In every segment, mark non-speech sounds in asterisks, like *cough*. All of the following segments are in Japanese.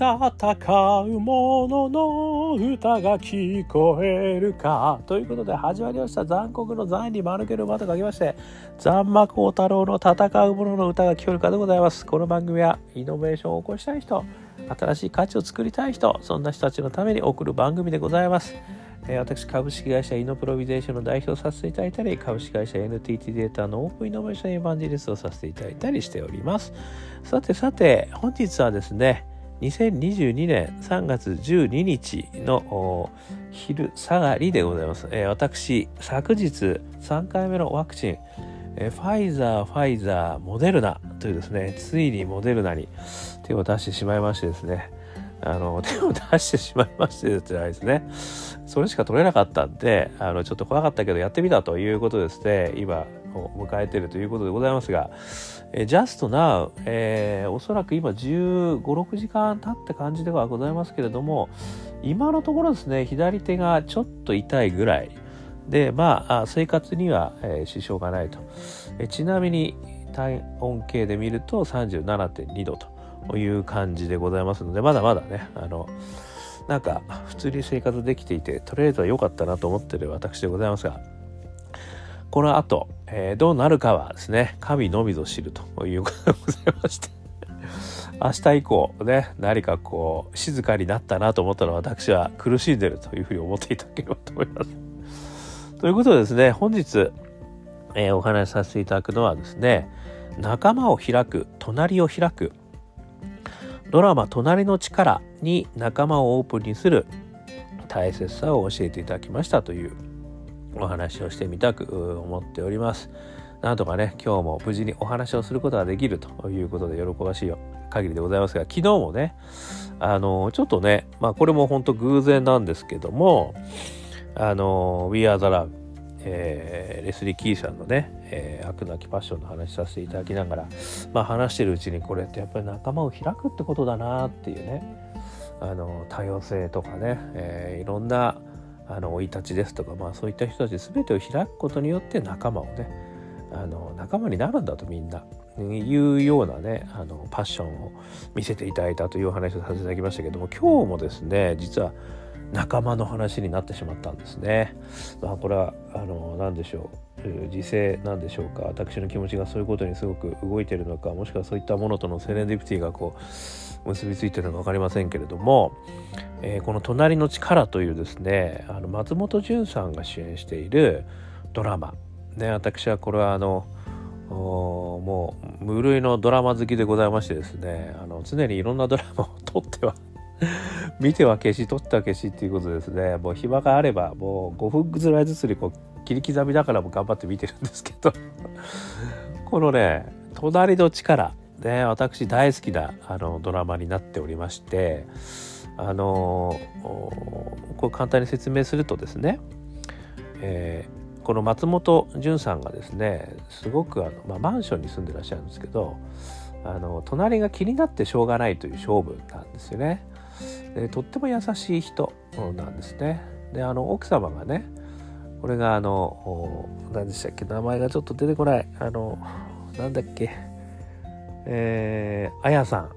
戦う者の歌が聞こえるか。ということで始まりました。残酷の残に丸けるまと書きまして、残魔高太郎の戦う者の歌が聞こえるかでございます。この番組はイノベーションを起こしたい人、新しい価値を作りたい人、そんな人たちのために送る番組でございます。え私、株式会社イノプロビゼーションの代表をさせていただいたり、株式会社 NTT データのオープンイノベーションエヴァンジリストをさせていただいたりしております。さてさて、本日はですね、2022年3月12日の昼下がりでございます。えー、私、昨日3回目のワクチン、えー、ファイザー、ファイザー、モデルナというですね、ついにモデルナに手を出してしまいましてですね、あの、手を出してしまいましてじゃないですね。それしか取れなかったんで、あの、ちょっと怖かったけどやってみたということですね、今迎えているということでございますが、えー、just now、えー、おそらく今15、6時間経った感じではございますけれども、今のところですね、左手がちょっと痛いぐらい。で、まあ、生活には、えー、支障がないと。えちなみに、体温計で見ると37.2度と。いう感じでございますのでまだまだねあのなんか普通に生活できていてとりあえずは良かったなと思ってる私でございますがこの後、えー、どうなるかはですね神のみぞ知るということでございまして *laughs* 明日以降ね何かこう静かになったなと思ったら私は苦しんでるというふうに思っていただければと思います。*laughs* ということでですね本日、えー、お話しさせていただくのはですね仲間を開く隣を開くドラマ「隣の力」に仲間をオープンにする大切さを教えていただきましたというお話をしてみたく思っております。なんとかね今日も無事にお話をすることができるということで喜ばしい限りでございますが昨日もねあのちょっとねまあこれも本当偶然なんですけどもあの We Are the Love えー、レスリー・キーさんのね、えー、悪なきパッションの話させていただきながら、まあ、話してるうちにこれってやっぱり仲間を開くってことだなっていうねあの多様性とかね、えー、いろんなあの生い立ちですとか、まあ、そういった人たち全てを開くことによって仲間をねあの仲間になるんだとみんな。いうようなねあのパッションを見せていただいたというお話をさせていただきましたけども今日もですね実は仲間の話になってしまったんですね。まあ、これはあの何でしょう。時勢なんでしょうか。私の気持ちがそういうことにすごく動いてるのかもしくはそういったものとのセレンディピティがこう結びついてるのか分かりませんけれども、えー、この「隣の力」というですねあの松本潤さんが主演しているドラマ。ね私はこれはあのもう無類のドラマ好きでございましてですねあの常にいろんなドラマを撮っては *laughs* 見ては消し撮っては消しっていうことですねもう暇があればもう5分ぐらいずつにこう切り刻みだからも頑張って見てるんですけど。*laughs* このね「隣の力」ね私大好きなあのドラマになっておりましてあのこれ簡単に説明するとですね、えー、この松本潤さんがですねすごくあの、まあ、マンションに住んでらっしゃるんですけどあの隣が気になってしょうがないという勝負なんですよね。でとっても優しい人なんですね。であの奥様がねこれがあの何でしたっけ名前がちょっと出てこないあのなんだっけえー、あやさん。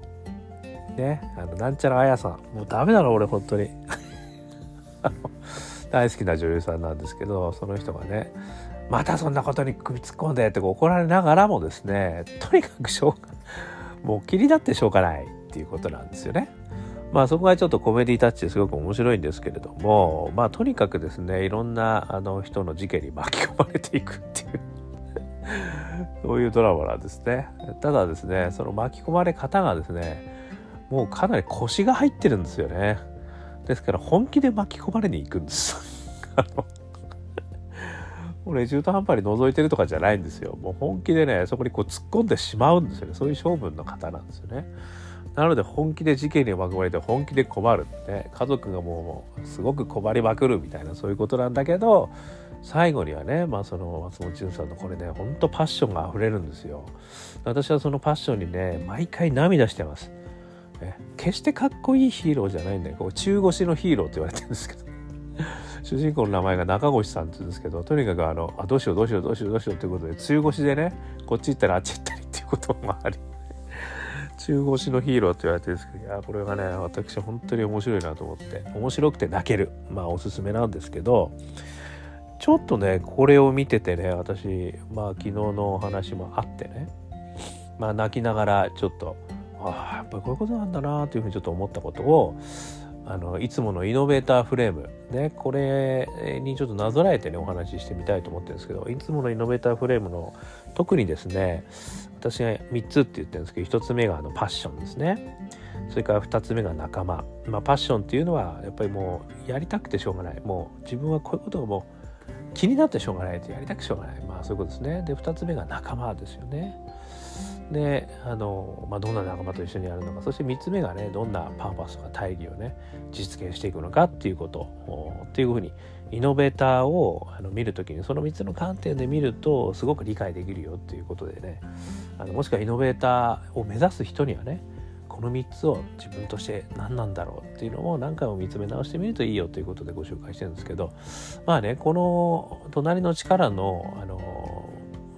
ねあのなんちゃらあやさん。もうダメだろ俺本当に。*laughs* 大好きな女優さんなんですけどその人がねまたそんなことに首突っ込んでって怒られながらもですねとにかくしょうがもう気になってしょうがないっていうことなんですよね。まあそこがちょっとコメディタッチですごく面白いんですけれども、まあとにかくですね、いろんなあの人の事件に巻き込まれていくっていうそういうドラマなんですね。ただですね、その巻き込まれ方がですね、もうかなり腰が入ってるんですよね。ですから本気で巻き込まれに行くんです。*laughs* あの俺中途半端に覗いてるとかじゃないんですよ。もう本気でね、そこにこう突っ込んでしまうんですよね。そういう性分の方なんですよね。なので本気で事件に巻き込まれて本気で困る、ね、家族がもうすごく困りまくるみたいなそういうことなんだけど最後にはね、まあ、その松本潤さんのこれねほんとパッションが溢れるんですよ。私はそのパッションにね毎回涙してます。決してかっこいいヒーローじゃないんだよ。こう中腰のヒーローって言われてるんですけど。*laughs* 主人公の名前が中越さんって言うんですけどとにかくあのあどうしようどうしようどうしようどうしようということで中腰でねこっち行ったらあっち行ったりっていうこともあり。*laughs* 中腰のヒーローって言われてるんですけどいやこれがね私本当に面白いなと思って面白くて泣けるまあおすすめなんですけどちょっとねこれを見ててね私まあ昨日のお話もあってね。まあ泣きながらちょっとああやっぱりこういうことなんだなというふうにちょっと思ったことをあのいつものイノベーターフレームねこれにちょっとなぞらえてねお話ししてみたいと思ってるんですけどいつものイノベーターフレームの特にですね私が3つって言ってるんですけど1つ目があのパッションですね。それから2つ目が仲間、まあ、パッションっていうのはやっぱりもうやりたくてしょうがない。もう自分はこういうことがもう気になってしょうがないとやりたくしょうがない。まあそういうことですね。で2つ目が仲間ですよね。であの、まあ、どんな仲間と一緒にやるのか。そして3つ目がねどんなパーパスとか大義をね実現していくのかっていうこと。っていうふうにイノベーターをあの見るときにその3つの観点で見るとすごく理解できるよっていうことでね。あのもしくはイノベーターを目指す人にはねこの3つを自分として何なんだろうっていうのを何回も見つめ直してみるといいよということでご紹介してるんですけどまあねこの「隣の力の」あの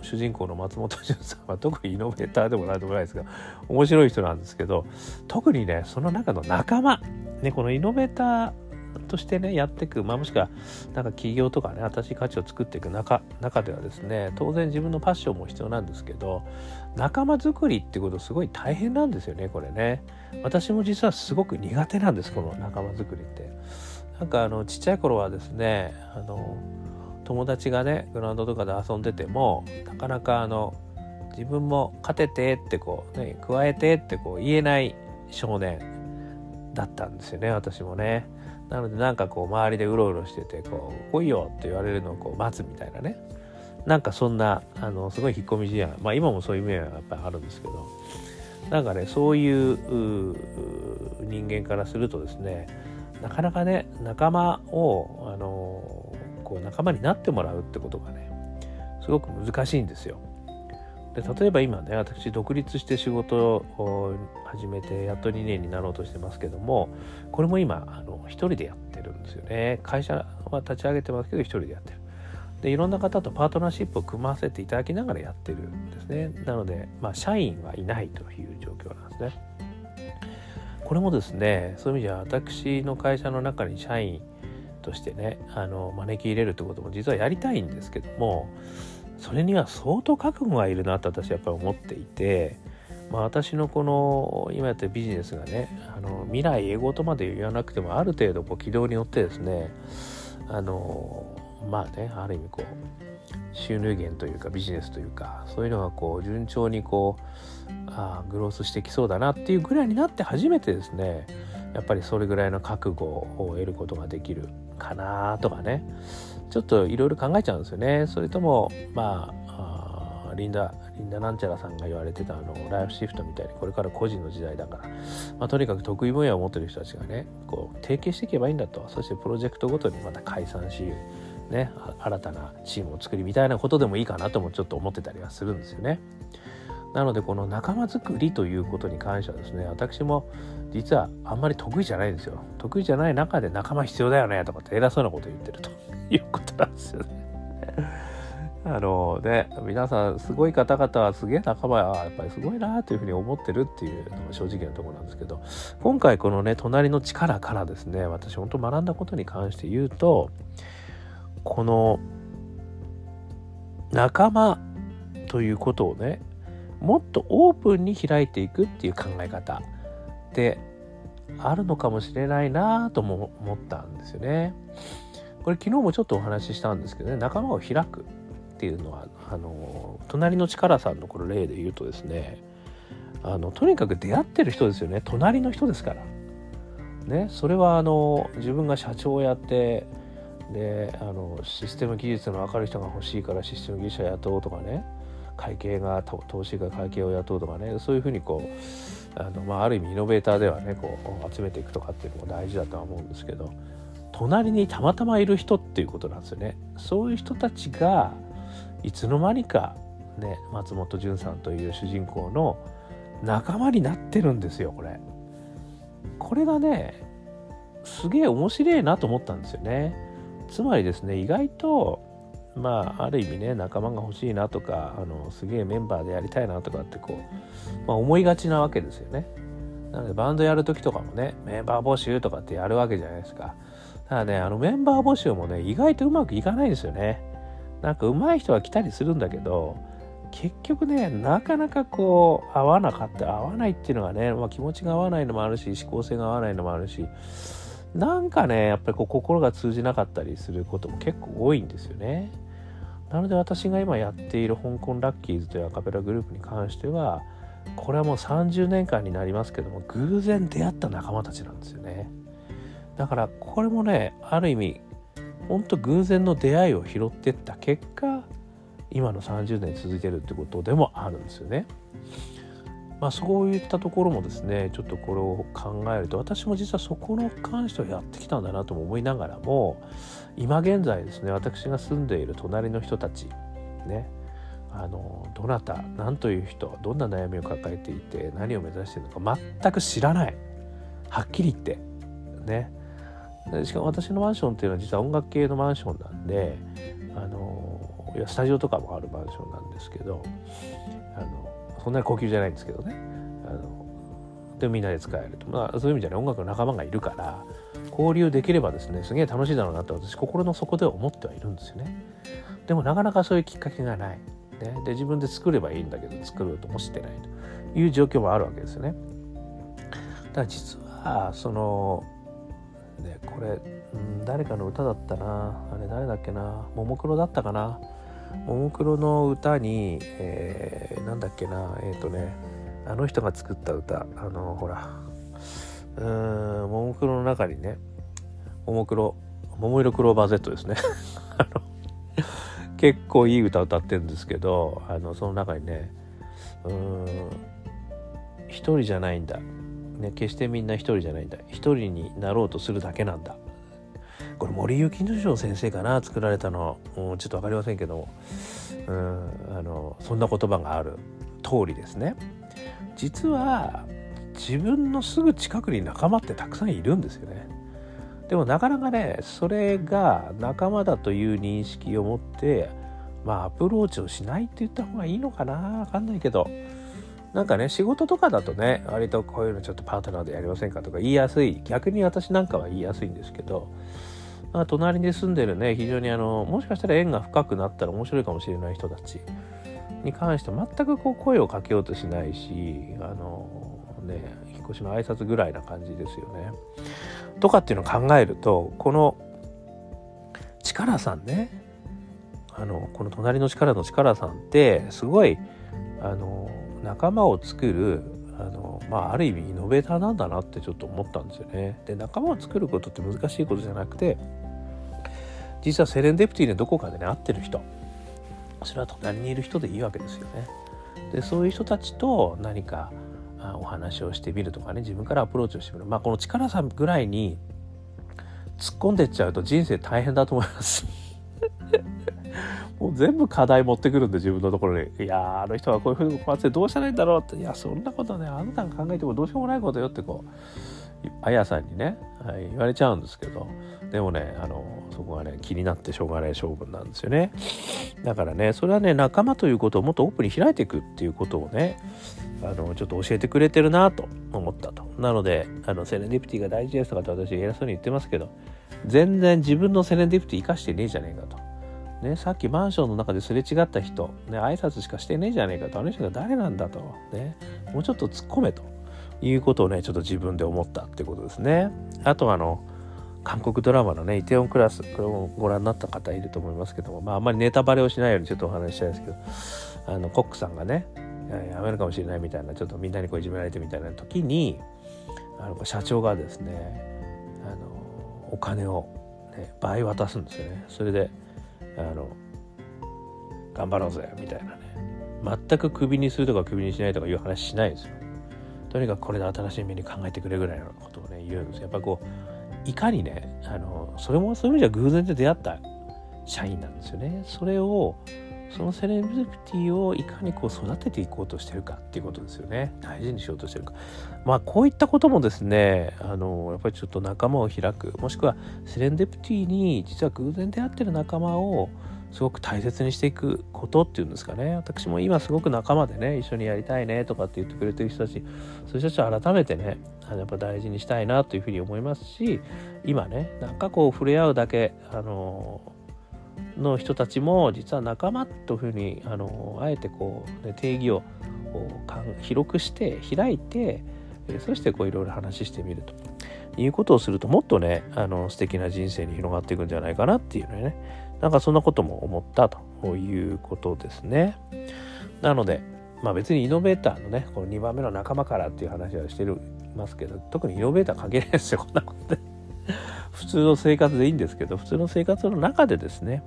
主人公の松本潤さんは特にイノベーターでもないでもないですが面白い人なんですけど特にねその中の仲間、ね、このイノベーターとしてねやっていく、まあ、もしくはなんか企業とかね新しい価値を作っていく中中ではですね当然自分のパッションも必要なんですけど仲間作りってことすごい大変なんですよねこれね。私も実はすごく苦手なんですこの仲間作りって。なんかあのちっちゃい頃はですねあの友達がねグラウンドとかで遊んでてもなかなかあの自分も勝ててってこうね加えてってこう言えない少年だったんですよね私もね。なのでなんかこう周りでうろうろしててこう来いよって言われるのをこう待つみたいなね。なんかそんなあのすごい引っ込み思案。まあ今もそういう面はやっぱりあるんですけど。なんかねそういう人間からするとですねなかなかね仲間をあのこう仲間になってもらうってことがねすごく難しいんですよ。で例えば今ね私独立して仕事を始めてやっと2年になろうとしてますけどもこれも今あの1人でやってるんですよね。会社は立ち上げてますけど1人でやってる。でいろんな方とパートナーシップを組ませていただきながらやってるんですね。なので、まあ、社員はいないという状況なんですね。これもですねそういう意味じゃ私の会社の中に社員としてねあの招き入れるってことも実はやりたいんですけどもそれには相当覚悟がいるなと私はやっぱり思っていて、まあ、私のこの今やってるビジネスがねあの未来英語とまで言わなくてもある程度こう軌道に乗ってですねあのまあねある意味こう収入源というかビジネスというかそういうのがこう順調にこうあグロースしてきそうだなっていうぐらいになって初めてですねやっぱりそれぐらいの覚悟を得ることができるかなとかねちょっといろいろ考えちゃうんですよね。それともまあリンダリンダなんちゃらさんが言われてたあのライフシフトみたいにこれから個人の時代だから、まあ、とにかく得意分野を持ってる人たちがねこう提携していけばいいんだと。そしてプロジェクトごとにまた解散しね新たなチームを作りみたいなことでもいいかなともちょっと思ってたりはするんですよね。なのでこの仲間づくりということに関してはですね私も実はあんまり得意じゃないんですよ。得意じゃない中で仲間必要だよねとかって偉そうなこと言ってると。いうことなんですよねあのね皆さんすごい方々はすげえ仲間はやっぱりすごいなというふうに思ってるっていうのが正直なところなんですけど今回このね隣の力からですね私本当学んだことに関して言うとこの仲間ということをねもっとオープンに開いていくっていう考え方であるのかもしれないなとも思ったんですよね。これ昨日もちょっとお話ししたんですけどね仲間を開くっていうのはあの隣の力さんのこの例で言うとですねあのとにかく出会ってる人ですよね隣の人ですから。ね、それはあの自分が社長をやってであのシステム技術の分かる人が欲しいからシステム技術者雇うとかね会計が投資が会計を雇うとかねそういうふうにこうあの、まあ、ある意味イノベーターではねこう集めていくとかっていうのも大事だとは思うんですけど隣にたまたまいる人っていうことなんですよね。そういう人たちがいつの間にかね松本潤さんという主人公の仲間になってるんですよこれ。これがねすげえ面白いなと思ったんですよね。つまりですね意外とまあある意味ね仲間が欲しいなとかあのすげえメンバーでやりたいなとかってこう、まあ、思いがちなわけですよね。なのでバンドやる時とかもねメンバー募集とかってやるわけじゃないですか。ただねあのメンバー募集もね意外とうまくいかないんですよね。なんか上手い人は来たりするんだけど結局ねなかなかこう合わなかった合わないっていうのがね、まあ、気持ちが合わないのもあるし思考性が合わないのもあるしなんかねやっぱりこう心が通じなかったりすることも結構多いんですよね。なので私が今やっている香港ラッキーズというアカペラグループに関してはこれはもう30年間になりますけども偶然出会った仲間たちなんですよね。だからこれもねある意味ほんと偶然の出会いを拾ってった結果今の30年続いてるってことでもあるんですよね。まあ、そういったところもですねちょっとこれを考えると私も実はそこの関してはやってきたんだなとも思いながらも今現在ですね私が住んでいる隣の人たちねあのどなた何という人どんな悩みを抱えていて何を目指しているのか全く知らないはっきり言ってねしかも私のマンションっていうのは実は音楽系のマンションなんであのいやスタジオとかもあるマンションなんですけどあのそんなに高級じゃないんですけどね。あのでみんなで使えると、まあ、そういう意味じゃね音楽の仲間がいるから交流できればですねすげえ楽しいだろうなと私心の底では思ってはいるんですよね。でもなかなかそういうきっかけがない、ね、で自分で作ればいいんだけど作ろうともしてないという状況もあるわけですよね。だから実はそのねこれ、うん、誰かの歌だったな。あれ誰だっけな。ももクロだったかな。ももクロの歌に、えー、なんだっけな。えっ、ー、とねあの人が作った歌。あのほら。うんももクロの中にねももクロ桃色クローバー Z ですね。*laughs* 結構いい歌歌ってるんですけどあのその中にねうん一人じゃないんだ。ね、決してみんな一人じゃないんだ。一人になろうとするだけなんだ。これ森幸之丞先生かな作られたの、ちょっと分かりませんけども、うん、あのそんな言葉がある。通りですね。実は自分のすぐ近くに仲間ってたくさんいるんですよね。でもなかなかねそれが仲間だという認識を持ってまあアプローチをしないって言った方がいいのかな分かんないけど。なんかね仕事とかだとね割とこういうのちょっとパートナーでやりませんかとか言いやすい逆に私なんかは言いやすいんですけど、まあ、隣に住んでるね非常にあのもしかしたら縁が深くなったら面白いかもしれない人たちに関して全くこう声をかけようとしないしあのね引っ越しの挨拶ぐらいな感じですよね。とかっていうのを考えるとこの力さんねあのこの隣の力の力さんってすごいあの仲間を作るあの、まあ、ある意味イノベーターなんだなってちょっと思ったんですよね。で仲間を作ることって難しいことじゃなくて実はセレンデプティでどこかでね会ってる人それは隣にいる人でいいわけですよね。でそういう人たちと何かお話をしてみるとかね自分からアプローチをしてみるまあこの力さぐらいに突っ込んでっちゃうと人生大変だと思います。もう全部課題持ってくるんで自分のところに「いやあの人はこういうふうに困ってどうしたらいいんだろう」って「いやそんなことねあなたが考えてもどうしようもないことよ」ってこうあやさんにね、はい、言われちゃうんですけど。でもねあのそこがね気になってしょうがない勝負なんですよね。だからねそれはね仲間ということをもっとオープンに開いていくっていうことをねあのちょっと教えてくれてるなと思ったと。なのであのセレンディピティが大事ですとかって私偉そうに言ってますけど全然自分のセレンディピティ生かしてねえじゃねえかと。ね、さっきマンションの中ですれ違った人、ね、挨拶しかしてねえじゃねえかと、あの人が誰なんだと、ね、もうちょっと突っ込めということをね、ちょっと自分で思ったってことですね。あとあの、韓国ドラマのね、イテオンクラス、これもご覧になった方いると思いますけども、まああんまりネタバレをしないようにちょっとお話ししたいですけど、あの、コックさんがね、やめるかもしれないみたいな、ちょっとみんなにこういじめられてみたいな時に、あの社長がですね、あの、お金を、ね、倍渡すんですよね。それで、あの頑張ろうぜみたいなね。全くクビにするとかクビにしないとかいう話しないですよ。とにかくこれで新しい目に考えてくれぐらいのことをね言うんです。やっぱこういかにねあのそれもそういう意味じゃ偶然で出会った社員なんですよね。それをそのセレブリティをいかにこう育てていこうとしてるかっていうことですよね。大事にしようとしてるか。まあこういったこともですねあのやっぱりちょっと仲間を開く。もしくはセレンデプティに実は偶然出会ってる仲間をすごく大切にしていくことっていうんですかね。私も今すごく仲間でね一緒にやりたいねとかって言ってくれてる人たちそういう人たちを改めてねやっぱ大事にしたいなというふうに思いますし今ねなんかこう触れ合うだけあのの人たちも実は仲間というふうにあのあえてこう、ね、定義を広くして開いてそしていろいろ話してみると。いうことをするともっとねあの素敵な人生に広がっていくんじゃないかなっていうね。なんかそんなことも思ったということですね。なのでまあ別にイノベーターのねこの2番目の仲間からっていう話はしてるますけど特にイノベーター関係ないですよこんなことで。普通の生活でいいんですけど普通の生活の中でですね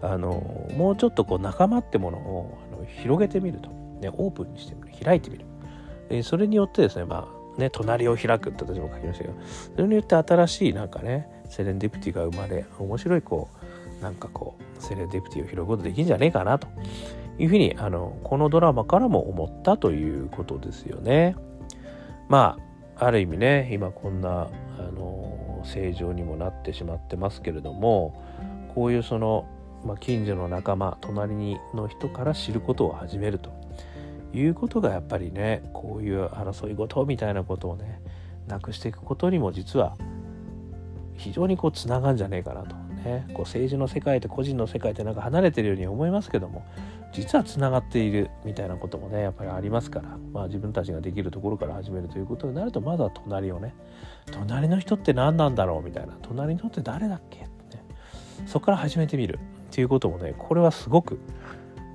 あのもうちょっとこう仲間ってものをあの広げてみると、ね、オープンにしてみる。開いてみる、えそれによってですねまあね隣を開くって私も書きましたけどそれによって新しいなんかねセレンディプティが生まれ面白いこうなんかこうセレンディプティを拾うことできるんじゃねえかなというふうにあのこのドラマからも思ったということですよね。まあある意味ね今こんなあの正常にもなってしまってますけれどもこういうその、まあ、近所の仲間隣にの人から知ることを始めると。いうことがやっぱりねこういう争い事みたいなことをねなくしていくことにも実は非常にこうつながるんじゃねえかなと。ねこう政治の世界と個人の世界ってなんか離れてるように思いますけども実はつながっているみたいなこともねやっぱりありますから、まあ、自分たちができるところから始めるということになるとまずは隣をね隣の人って何なんだろうみたいな隣の人って誰だっけっ、ね、そこから始めてみるっていうこともねこれはすごく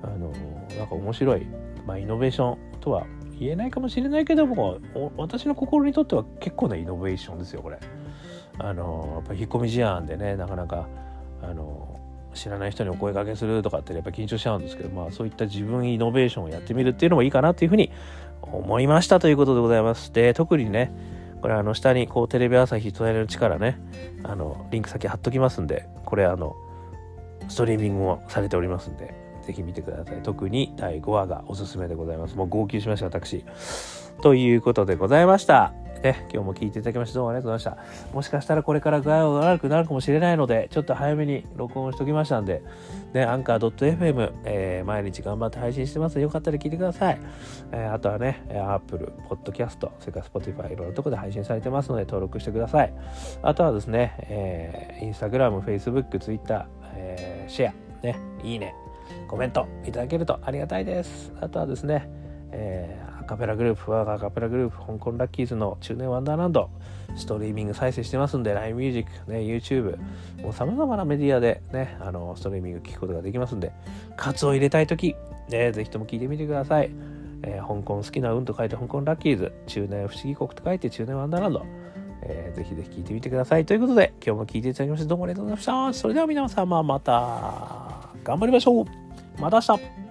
あのなんか面白い、まあ、イノベーションとは言えないかもしれないけども私の心にとっては結構なイノベーションですよこれ。あのやっぱ引っ込み思案でねなかなかあの知らない人にお声かけするとかってやっぱ緊張しちゃうんですけど、まあそういった自分イノベーションをやってみるっていうのもいいかなっていうふうに思いましたということでございます。で、特にね、これあの下にこうテレビ朝日隣の力ね、あのリンク先貼っときますんで、これあのストリーミングもされておりますんで、ぜひ見てください。特に第5話がおすすめでございます。もう号泣しました、私。ということでございました。ね、今日も聞いていただきましてどうもありがとうございました。もしかしたらこれから具合が悪くなるかもしれないので、ちょっと早めに録音しときましたんで、ね、アンカー .fm、えー、毎日頑張って配信してますので、よかったら聞いてください。えー、あとはね、Apple、Podcast、それから Spotify、いろんなとこで配信されてますので、登録してください。あとはですね、えー、Instagram、Facebook、Twitter、えー、シェア、ね、いいね、コメントいただけるとありがたいです。あとはですね、えー、アカペラグループ、我がアカペラグループ、香港ラッキーズの中年ワンダーランド、ストリーミング再生してますんで、LINE ミュージック、ね、YouTube、もう様々なメディアでね、あの、ストリーミング聞くことができますんで、カツを入れたいとき、ね、ぜひとも聞いてみてください。えー、香港好きな運と書いて香港ラッキーズ、中年不思議国と書いて中年ワンダーランド、えー、ぜひぜひ聞いてみてください。ということで、今日も聞いていただきましてどうもありがとうございました。それでは皆様また頑張りましょう。また明日